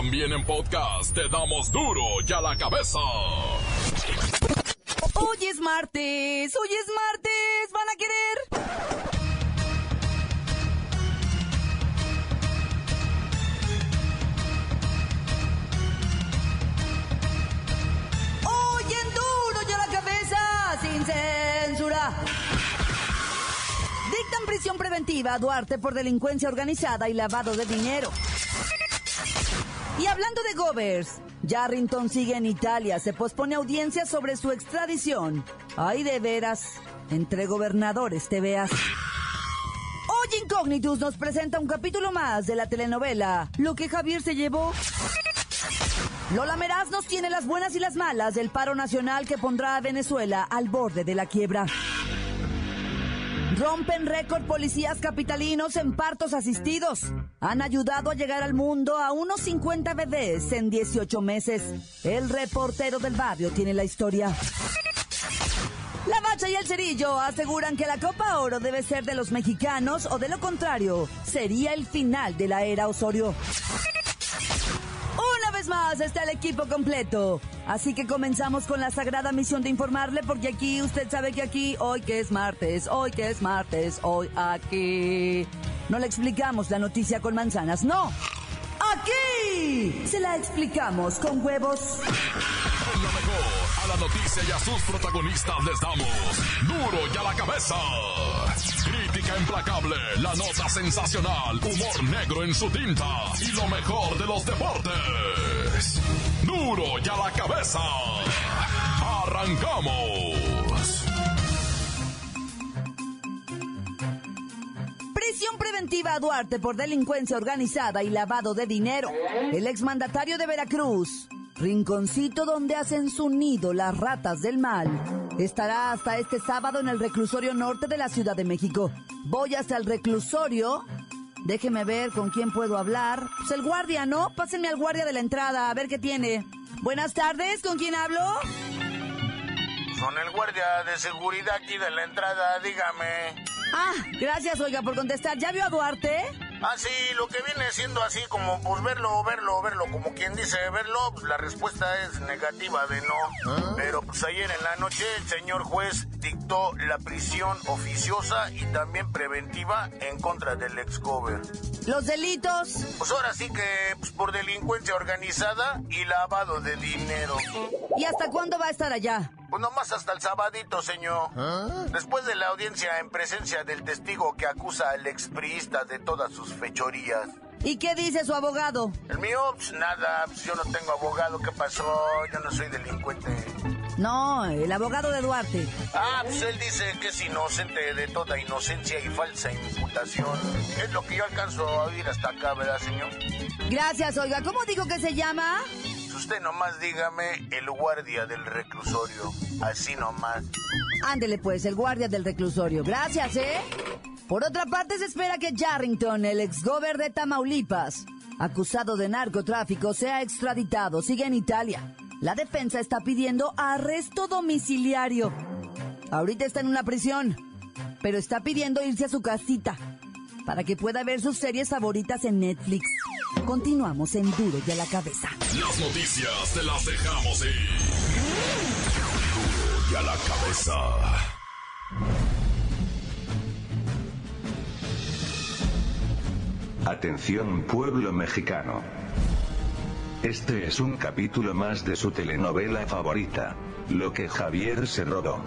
También en podcast te damos duro y a la cabeza. Hoy es martes, hoy es martes, ¿van a querer? Hoy en duro y a la cabeza, sin censura. Dictan prisión preventiva a Duarte por delincuencia organizada y lavado de dinero. Y hablando de Govers, Yarrington sigue en Italia, se pospone audiencia sobre su extradición. Ay, de veras, entre gobernadores te veas. Hoy Incognitus nos presenta un capítulo más de la telenovela Lo que Javier se llevó. Lola Meraz nos tiene las buenas y las malas del paro nacional que pondrá a Venezuela al borde de la quiebra. Rompen récord policías capitalinos en partos asistidos. Han ayudado a llegar al mundo a unos 50 bebés en 18 meses. El reportero del barrio tiene la historia. La Bacha y el Cerillo aseguran que la Copa Oro debe ser de los mexicanos o de lo contrario, sería el final de la era Osorio. Más está el equipo completo. Así que comenzamos con la sagrada misión de informarle porque aquí usted sabe que aquí, hoy que es martes, hoy que es martes, hoy aquí. No le explicamos la noticia con manzanas, no. Aquí se la explicamos con huevos. Con lo mejor, a la noticia y a sus protagonistas les damos duro y a la cabeza. Crítica implacable, la nota sensacional, humor negro en su tinta y lo mejor de los deportes. Duro y a la cabeza. Arrancamos. Prisión preventiva a Duarte por delincuencia organizada y lavado de dinero. El exmandatario de Veracruz, rinconcito donde hacen su nido las ratas del mal, estará hasta este sábado en el reclusorio norte de la Ciudad de México. Voy hasta el reclusorio. Déjeme ver con quién puedo hablar. Pues el guardia, ¿no? Pásenme al guardia de la entrada a ver qué tiene. Buenas tardes, ¿con quién hablo? Son el guardia de seguridad aquí de la entrada, dígame. Ah, gracias, oiga, por contestar. ¿Ya vio a Duarte? Ah, sí, lo que viene siendo así como pues verlo, verlo, verlo, como quien dice verlo, pues la respuesta es negativa de no. Pero pues ayer en la noche el señor juez dictó la prisión oficiosa y también preventiva en contra del ex gober. Los delitos. Pues ahora sí que pues, por delincuencia organizada y lavado de dinero. ¿Y hasta cuándo va a estar allá? Pues nomás hasta el sabadito, señor. Después de la audiencia en presencia del testigo que acusa al expriista de todas sus fechorías. ¿Y qué dice su abogado? El mío, pues nada, pues yo no tengo abogado, ¿qué pasó? Yo no soy delincuente. No, el abogado de Duarte. Ah, pues él dice que es inocente de toda inocencia y falsa imputación. Es lo que yo alcanzo a oír hasta acá, ¿verdad, señor? Gracias, oiga. ¿Cómo dijo que se llama? Usted nomás dígame el guardia del reclusorio. Así nomás. Ándele pues, el guardia del reclusorio. Gracias, ¿eh? Por otra parte, se espera que Yarrington, el exgober de Tamaulipas, acusado de narcotráfico, sea extraditado. Sigue en Italia. La defensa está pidiendo arresto domiciliario. Ahorita está en una prisión, pero está pidiendo irse a su casita para que pueda ver sus series favoritas en Netflix. Continuamos en Duro y a la cabeza. Las noticias te las dejamos ir. Duro y a la cabeza. Atención pueblo mexicano. Este es un capítulo más de su telenovela favorita, Lo que Javier se robó.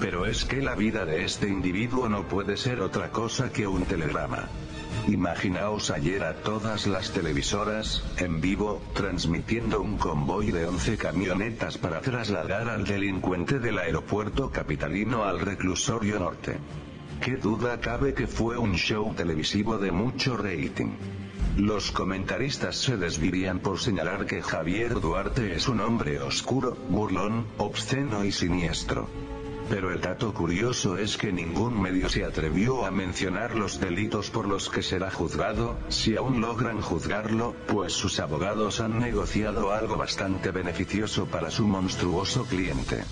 Pero es que la vida de este individuo no puede ser otra cosa que un telegrama. Imaginaos ayer a todas las televisoras, en vivo, transmitiendo un convoy de 11 camionetas para trasladar al delincuente del aeropuerto capitalino al reclusorio norte. Qué duda cabe que fue un show televisivo de mucho rating. Los comentaristas se desvivían por señalar que Javier Duarte es un hombre oscuro, burlón, obsceno y siniestro. Pero el dato curioso es que ningún medio se atrevió a mencionar los delitos por los que será juzgado, si aún logran juzgarlo, pues sus abogados han negociado algo bastante beneficioso para su monstruoso cliente.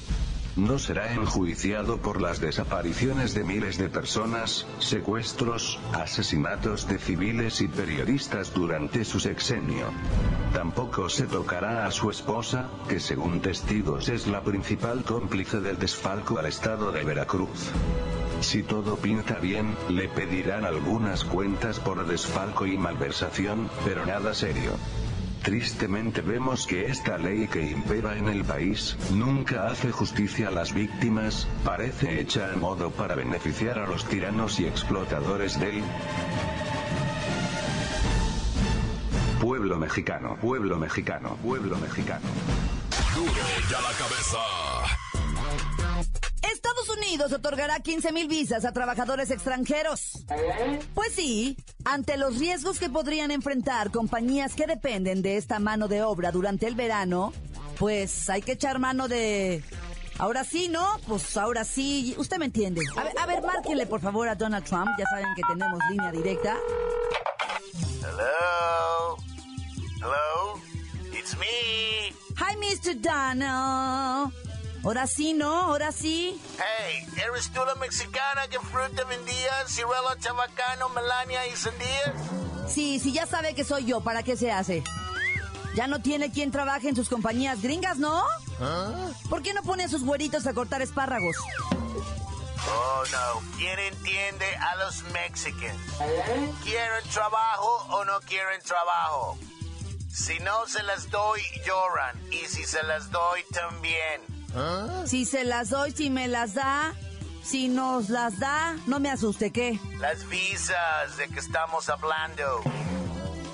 No será enjuiciado por las desapariciones de miles de personas, secuestros, asesinatos de civiles y periodistas durante su sexenio. Tampoco se tocará a su esposa, que según testigos es la principal cómplice del desfalco al estado de Veracruz. Si todo pinta bien, le pedirán algunas cuentas por desfalco y malversación, pero nada serio. Tristemente vemos que esta ley que impera en el país, nunca hace justicia a las víctimas, parece hecha a modo para beneficiar a los tiranos y explotadores del pueblo mexicano, pueblo mexicano, pueblo mexicano. Duro ya la cabeza. Unidos otorgará 15 mil visas a trabajadores extranjeros. Pues sí, ante los riesgos que podrían enfrentar compañías que dependen de esta mano de obra durante el verano, pues hay que echar mano de... Ahora sí, ¿no? Pues ahora sí, usted me entiende. A ver, a ver, márquenle por favor a Donald Trump, ya saben que tenemos línea directa. Hello. Hello. It's me. Hi, Mr. Donald. Ahora sí, ¿no? Ahora sí. Hey, ¿eres tú la mexicana que fruta vendía? Ciruela, chabacano, melania y sandías? Sí, sí, ya sabe que soy yo, ¿para qué se hace? Ya no tiene quien trabaje en sus compañías gringas, ¿no? ¿Por qué no pone a sus güeritos a cortar espárragos? Oh, no. ¿Quién entiende a los mexicanos? ¿Quieren trabajo o no quieren trabajo? Si no se las doy, lloran. Y si se las doy, también. Si se las doy, si me las da, si nos las da, no me asuste, ¿qué? Las visas de que estamos hablando.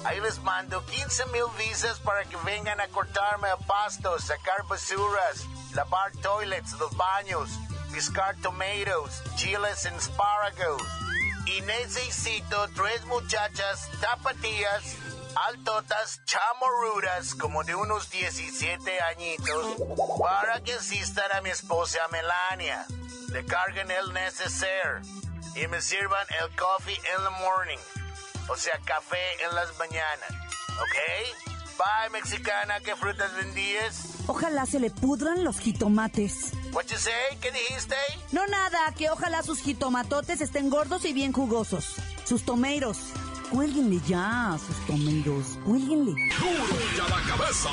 Ahí les mando 15 mil visas para que vengan a cortarme a pasto, sacar basuras, lavar toilets, los baños, piscar tomatoes, chiles en espárragos. Y necesito tres muchachas tapatías, altotas, chamorudas, como de unos 17 añitos, para que asistan a mi esposa Melania. Le carguen el neceser y me sirvan el coffee in the morning. O sea, café en las mañanas. ¿Ok? Bye, mexicana. ¿Qué frutas vendías? Ojalá se le pudran los jitomates. What you say? ¿Qué dijiste? No nada, que ojalá sus jitomatotes estén gordos y bien jugosos. Sus tomeiros. Cuélguenle ya, sus tomeiros. Cuélguenle. Duro ya la cabeza.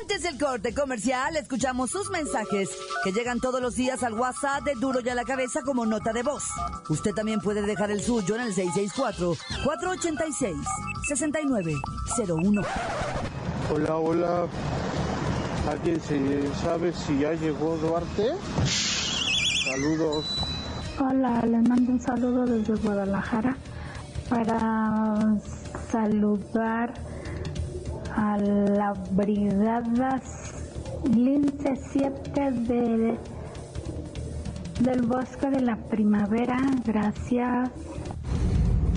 Antes del corte comercial, escuchamos sus mensajes que llegan todos los días al WhatsApp de Duro y a la Cabeza como nota de voz. Usted también puede dejar el suyo en el 664-486-6901. Hola, hola. ¿Alguien se sabe si ya llegó Duarte? Saludos. Hola, les mando un saludo desde Guadalajara para saludar a la brigada Lince 7 de, del Bosque de la Primavera. Gracias.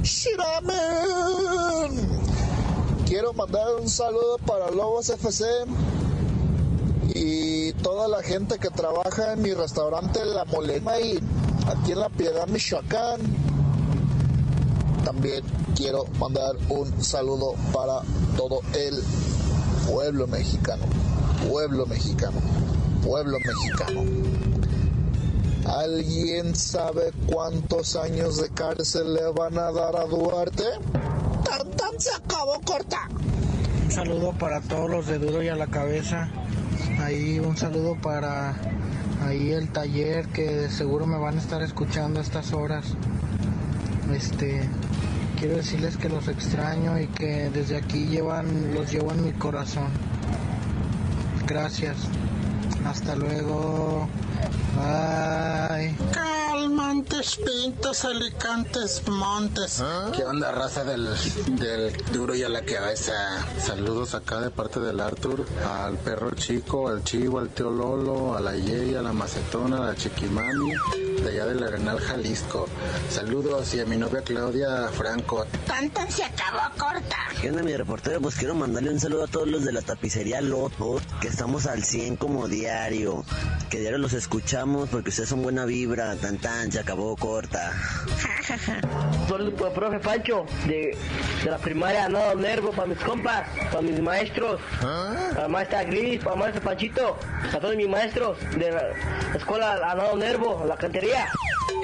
¡Shiramen! Quiero mandar un saludo para Lobos FC y toda la gente que trabaja en mi restaurante La Molena y aquí en La Piedad, Michoacán. También quiero mandar un saludo para todo el pueblo mexicano, pueblo mexicano, pueblo mexicano. ¿Alguien sabe cuántos años de cárcel le van a dar a Duarte? ¡Tan, tan se acabó corta! Un saludo para todos los de Duro y a la Cabeza. Ahí un saludo para ahí el taller que seguro me van a estar escuchando a estas horas. Este quiero decirles que los extraño y que desde aquí llevan los llevo en mi corazón. Gracias. Hasta luego. Bye. Calmantes, pintos, alicantes, montes. ¿Qué onda, raza del, del duro y a la cabeza? Saludos acá de parte del Arthur, al perro chico, al chivo, al tío Lolo, a la Yey, a la macetona, a la chiquimami, de allá del Arenal, Jalisco. Saludos y a mi novia Claudia Franco. Tanto se acabó corta. ¿Qué onda, mi reportero? Pues quiero mandarle un saludo a todos los de la tapicería Loto, que estamos al 100 como diario. que diario los escuchamos porque ustedes son buena vibra, tan tan, se acabó corta. Soy el profe Pancho de, de la primaria Nado Nervo para mis compas, para mis maestros, para la maestra Gris, para el maestro Panchito, para todos mis maestros de la escuela Nado Nervo, la cantería.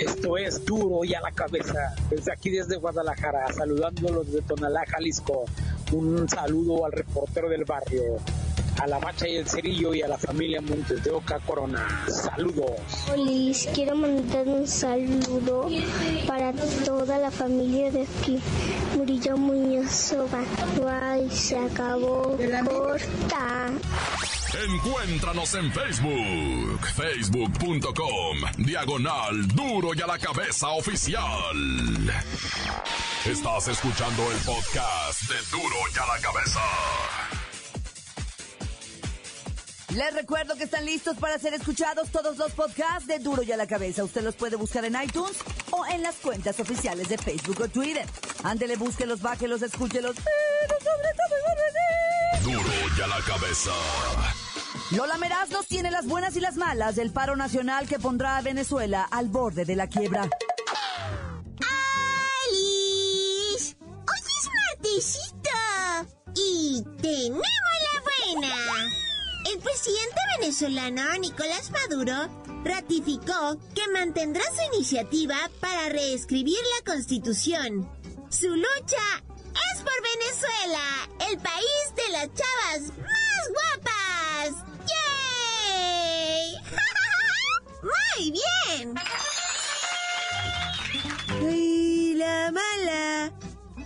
Esto es duro y a la cabeza. Desde aquí, desde Guadalajara, saludándolos de Tonalá, Jalisco. Un saludo al reportero del barrio, a la Bacha y el Cerillo y a la familia Montes de Oca Corona. Saludos. Hola, quiero mandar un saludo para toda la familia de aquí. Murillo Muñoz Soba. Guay, se acabó. Corta. Encuéntranos en Facebook, facebook.com, diagonal duro y a la cabeza oficial. Estás escuchando el podcast de duro y a la cabeza. Les recuerdo que están listos para ser escuchados todos los podcasts de Duro y a la cabeza. Usted los puede buscar en iTunes o en las cuentas oficiales de Facebook o Twitter. Ándele, búsquelos, bájelos, escúchelos, pero sobre todo, Duro y a la cabeza. Lola Meraz nos tiene las buenas y las malas del paro nacional que pondrá a Venezuela al borde de la quiebra. Venezolano Nicolás Maduro ratificó que mantendrá su iniciativa para reescribir la constitución. Su lucha es por Venezuela, el país de las chavas más guapas. ¡Yay! ¡Muy bien! Y la mala.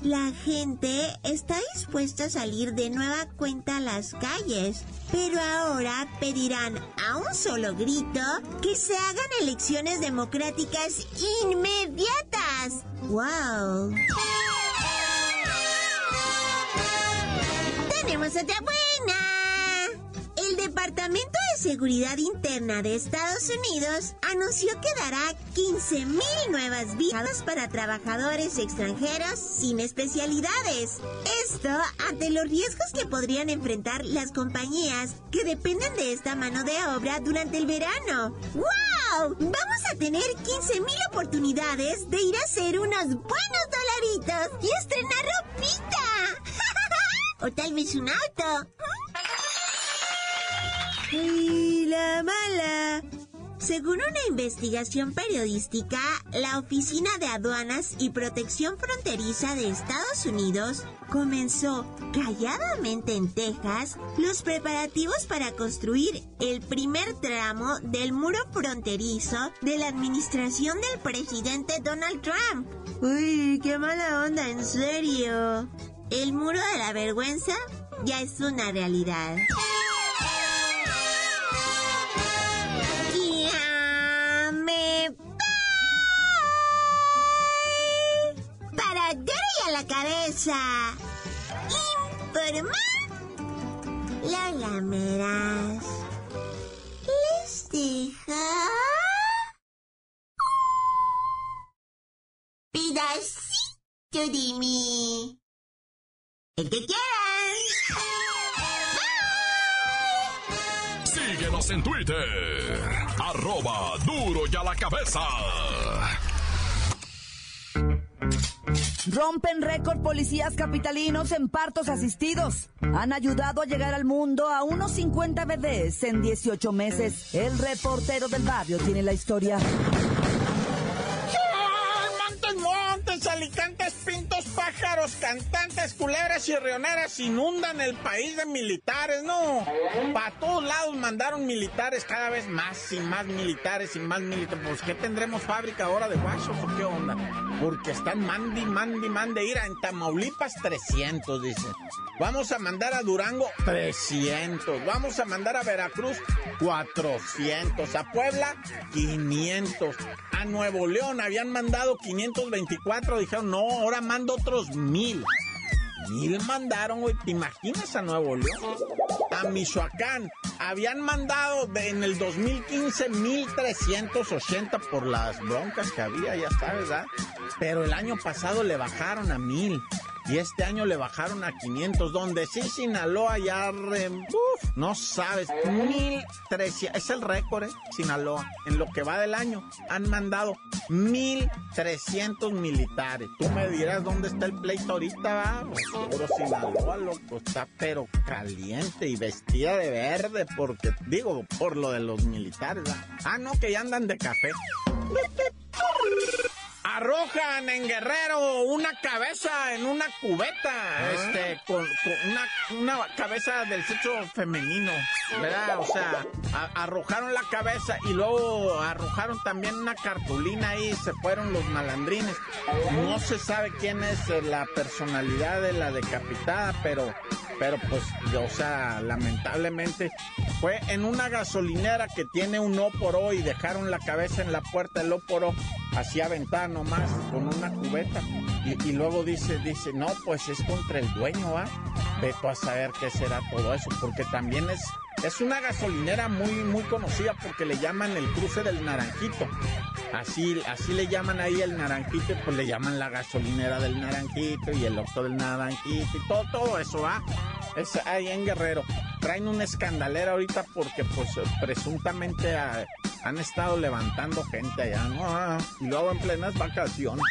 La gente está dispuesta a salir de nueva cuenta a las calles, pero ahora pedirán a un solo grito que se hagan elecciones democráticas inmediatas. ¡Wow! Tenemos otra buena. El Departamento de Seguridad Interna de Estados Unidos anunció que dará 15.000 nuevas visas para trabajadores extranjeros sin especialidades. Esto ante los riesgos que podrían enfrentar las compañías que dependen de esta mano de obra durante el verano. ¡Wow! Vamos a tener 15.000 oportunidades de ir a hacer unos buenos dolaritos y estrenar ropita. o tal vez un auto. Y la mala. Según una investigación periodística, la Oficina de Aduanas y Protección Fronteriza de Estados Unidos comenzó calladamente en Texas los preparativos para construir el primer tramo del muro fronterizo de la administración del presidente Donald Trump. Uy, qué mala onda, en serio. El muro de la vergüenza ya es una realidad. Cabeza. Informa. Lola Meras. Les deja. Pedacito de mí. El que quieran. Síguenos en Twitter, arroba duro y a la cabeza. Rompen récord policías capitalinos en partos asistidos. Han ayudado a llegar al mundo a unos 50 bebés en 18 meses. El reportero del barrio tiene la historia. Alicantes, pintos, pájaros, cantantes, culebras y rioneras inundan el país de militares, ¿no? Para todos lados mandaron militares, cada vez más y más militares y más militares. Pues, ¿qué tendremos fábrica ahora de guachos o qué onda? Porque están mandi, mandi, mandi. Ir en Tamaulipas 300, dicen. Vamos a mandar a Durango 300. Vamos a mandar a Veracruz 400. A Puebla 500. A Nuevo León habían mandado 524. Dijeron, no, ahora mando otros mil. Mil mandaron, güey. ¿Te imaginas a Nuevo León? A Michoacán. Habían mandado de- en el 2015 1380 por las broncas que había, ya sabes, ¿verdad? Pero el año pasado le bajaron a mil. Y este año le bajaron a 500, donde sí Sinaloa ya, no sabes, 1300, es el récord, ¿eh? Sinaloa, en lo que va del año, han mandado 1300 militares. Tú me dirás dónde está el pleito ahorita, va, pues, Sinaloa, loco, está pero caliente y vestida de verde, porque, digo, por lo de los militares, Ah, no, que ya andan de café. Arrojan en Guerrero una cabeza en una cubeta, ah. este, con, una, cabeza del sexo femenino, ¿verdad? O sea, arrojaron la cabeza y luego arrojaron también una cartulina ahí, se fueron los malandrines. No se sabe quién es la personalidad de la decapitada, pero pero pues, o sea, lamentablemente fue en una gasolinera que tiene un O y dejaron la cabeza en la puerta del O así aventada nomás con una cubeta y, luego dice, dice, no, pues es contra el dueño, ¿ah? Veto a saber qué será todo eso, porque también es es una gasolinera muy, muy conocida porque le llaman el cruce del Naranjito. Así, así le llaman ahí el Naranjito, pues le llaman la gasolinera del Naranjito y el octo del Naranjito y todo, todo eso, ¿ah? Es ahí en Guerrero. Traen una escandalera ahorita porque, pues, presuntamente ah, han estado levantando gente allá, ¿no? Y luego en plenas vacaciones.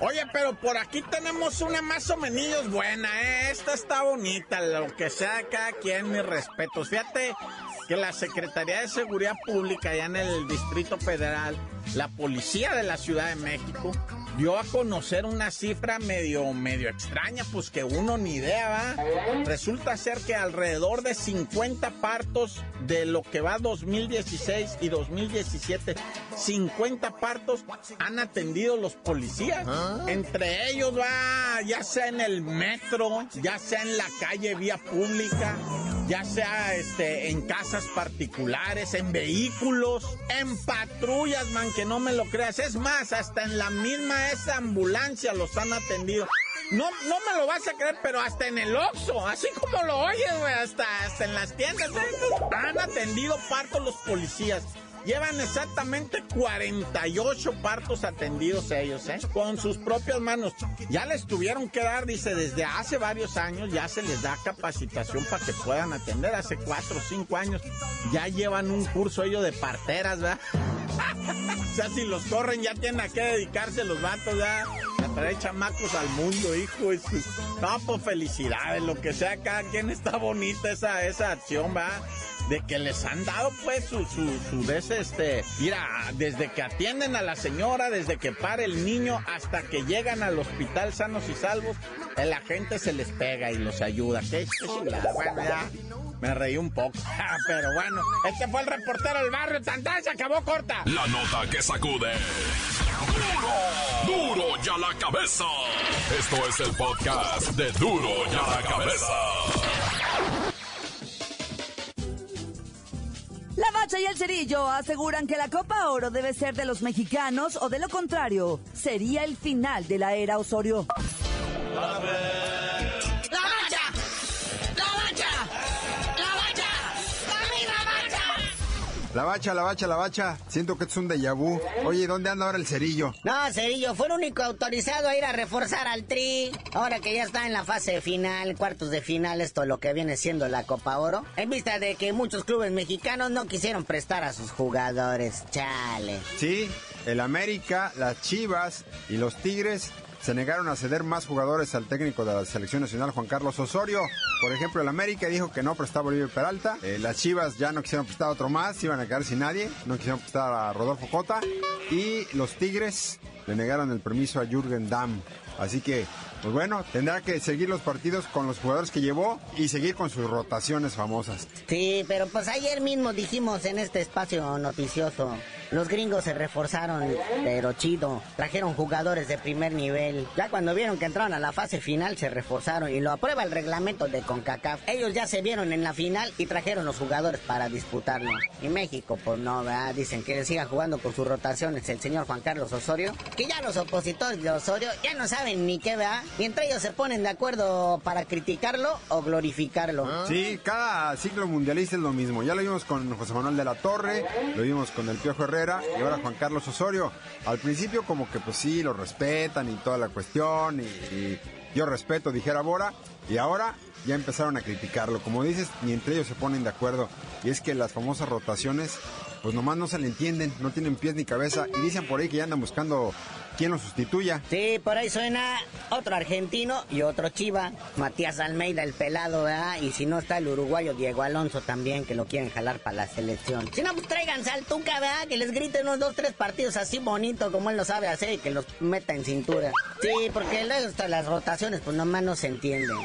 Oye, pero por aquí tenemos una más o menos buena, ¿eh? Esta está bonita, lo que sea cada quien, mis respetos. Fíjate que la Secretaría de Seguridad Pública allá en el Distrito Federal, la Policía de la Ciudad de México, dio a conocer una cifra medio, medio extraña, pues que uno ni idea, ¿va? Resulta ser que alrededor de 50 partos de lo que va 2016 y 2017, 50 partos han atendido los policías. ¿Ah? Entre ellos va, ya sea en el metro, ya sea en la calle vía pública, ya sea este, en casas particulares, en vehículos, en patrullas, man, que no me lo creas. Es más, hasta en la misma esa ambulancia los han atendido. No, no me lo vas a creer, pero hasta en el Oxxo, así como lo oyes, güey, hasta, hasta en las tiendas, han atendido partos los policías. Llevan exactamente 48 partos atendidos ellos, ¿eh? Con sus propias manos. Ya les tuvieron que dar, dice, desde hace varios años ya se les da capacitación para que puedan atender. Hace 4 o 5 años ya llevan un curso ellos de parteras, ¿verdad? o sea, si los corren ya tienen a qué dedicarse los vatos, ¿verdad? Traer chamacos al mundo, hijo. No, pues felicidades, lo que sea, cada quien está bonita esa, esa acción, ¿verdad? De que les han dado pues su, su, su este, mira, desde que atienden a la señora, desde que para el niño hasta que llegan al hospital sanos y salvos, la gente se les pega y los ayuda. Qué chulada, bueno, ya me reí un poco, ah, pero bueno, este fue el reportero del barrio, tanta se acabó corta. La nota que sacude. Duro, duro ya la cabeza. Esto es el podcast de Duro ya la cabeza. La Bacha y el Cerillo aseguran que la Copa Oro debe ser de los mexicanos o de lo contrario, sería el final de la era Osorio. La bacha, la bacha, la bacha. Siento que es un déjà vu. Oye, ¿dónde anda ahora el cerillo? No, cerillo, fue el único autorizado a ir a reforzar al tri. Ahora que ya está en la fase final, cuartos de final, esto lo que viene siendo la Copa Oro. En vista de que muchos clubes mexicanos no quisieron prestar a sus jugadores. Chale. Sí, el América, las Chivas y los Tigres se negaron a ceder más jugadores al técnico de la selección nacional, Juan Carlos Osorio. Por ejemplo, el América dijo que no prestaba a Oliver Peralta. Eh, las Chivas ya no quisieron prestar a otro más, iban a quedar sin nadie. No quisieron prestar a Rodolfo Cota. Y los Tigres le negaron el permiso a Jürgen Damm. Así que, pues bueno, tendrá que seguir los partidos con los jugadores que llevó y seguir con sus rotaciones famosas. Sí, pero pues ayer mismo dijimos en este espacio noticioso los gringos se reforzaron, pero chido. Trajeron jugadores de primer nivel. Ya cuando vieron que entraron a la fase final, se reforzaron y lo aprueba el reglamento de CONCACAF. Ellos ya se vieron en la final y trajeron los jugadores para disputarlo. Y México, pues no, ¿verdad? Dicen que siga jugando con sus rotaciones el señor Juan Carlos Osorio. Que ya los opositores de Osorio ya no saben ni qué, ¿verdad? Y entre ellos se ponen de acuerdo para criticarlo o glorificarlo. Ah. Sí, cada ciclo mundialista es lo mismo. Ya lo vimos con José Manuel de la Torre, lo vimos con el Piojo Herrera Y ahora Juan Carlos Osorio. Al principio como que pues sí, lo respetan y toda la cuestión y, y yo respeto, dijera Bora, y ahora ya empezaron a criticarlo. Como dices, ni entre ellos se ponen de acuerdo. Y es que las famosas rotaciones, pues nomás no se le entienden, no tienen pies ni cabeza. Y dicen por ahí que ya andan buscando quién lo sustituya. Sí, por ahí suena otro argentino y otro chiva. Matías Almeida, el pelado, ¿verdad? Y si no está el uruguayo Diego Alonso también, que lo quieren jalar para la selección. Si no, pues tráiganse al Tuca, ¿verdad? Que les griten unos dos, tres partidos así bonito como él lo sabe hacer y que los meta en cintura. Sí, porque luego hasta las rotaciones, pues nomás no se entienden.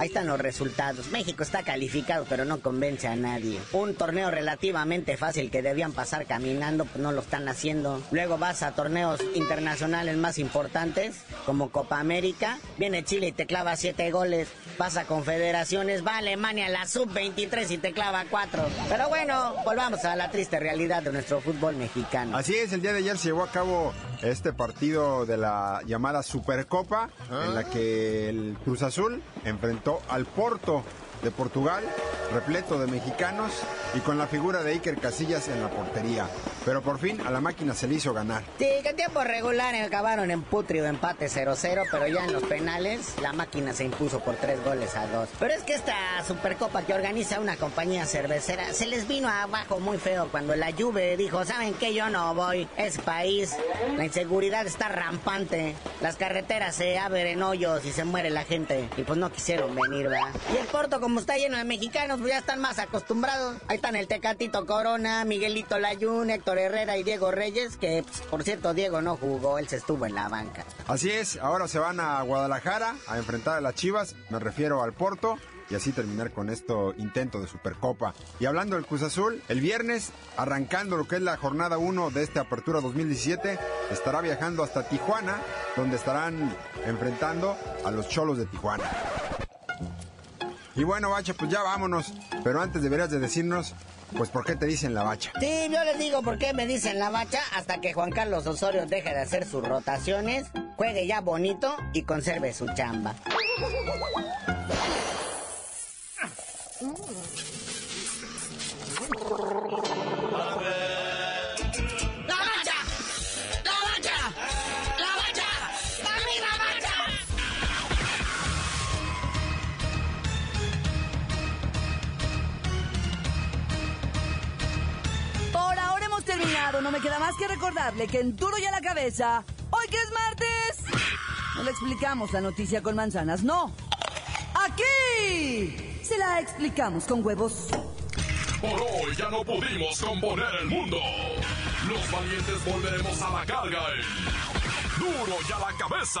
Ahí están los resultados. México está calificado, pero no convence a nadie. Un torneo relativamente fácil que debían pasar caminando, pues no lo están haciendo. Luego vas a torneos internacionales más importantes, como Copa América. Viene Chile y te clava siete goles. Vas a confederaciones, va a Alemania la sub-23 y te clava cuatro. Pero bueno, volvamos a la triste realidad de nuestro fútbol mexicano. Así es, el día de ayer se llevó a cabo este partido de la llamada Supercopa, en la que el Cruz Azul enfrentó al Porto de Portugal, repleto de mexicanos y con la figura de Iker Casillas en la portería. Pero por fin a la máquina se le hizo ganar. Sí, que tiempo regular acabaron en putrido empate 0-0, pero ya en los penales la máquina se impuso por tres goles a dos. Pero es que esta Supercopa que organiza una compañía cervecera se les vino abajo muy feo cuando la Juve dijo, ¿saben qué? Yo no voy. Es país, la inseguridad está rampante, las carreteras se abren hoyos y se muere la gente. Y pues no quisieron venir, ¿verdad? Y el Porto, como está lleno de mexicanos, pues ya están más acostumbrados. Ahí están el Tecatito Corona, Miguelito Layún, Héctor Herrera y Diego Reyes, que pues, por cierto Diego no jugó, él se estuvo en la banca. Así es, ahora se van a Guadalajara a enfrentar a las Chivas, me refiero al Porto. Y así terminar con esto intento de Supercopa. Y hablando del Cruz Azul, el viernes, arrancando lo que es la jornada 1 de esta apertura 2017, estará viajando hasta Tijuana, donde estarán enfrentando a los Cholos de Tijuana. Y bueno, Bacha, pues ya vámonos. Pero antes deberías de decirnos, pues, ¿por qué te dicen la Bacha? Sí, yo les digo por qué me dicen la bacha hasta que Juan Carlos Osorio deje de hacer sus rotaciones, juegue ya bonito y conserve su chamba. Que en Duro y a la Cabeza, hoy que es martes, no le explicamos la noticia con manzanas, no. Aquí se la explicamos con huevos. Por hoy ya no pudimos componer el mundo. Los valientes volveremos a la carga en Duro y a la cabeza.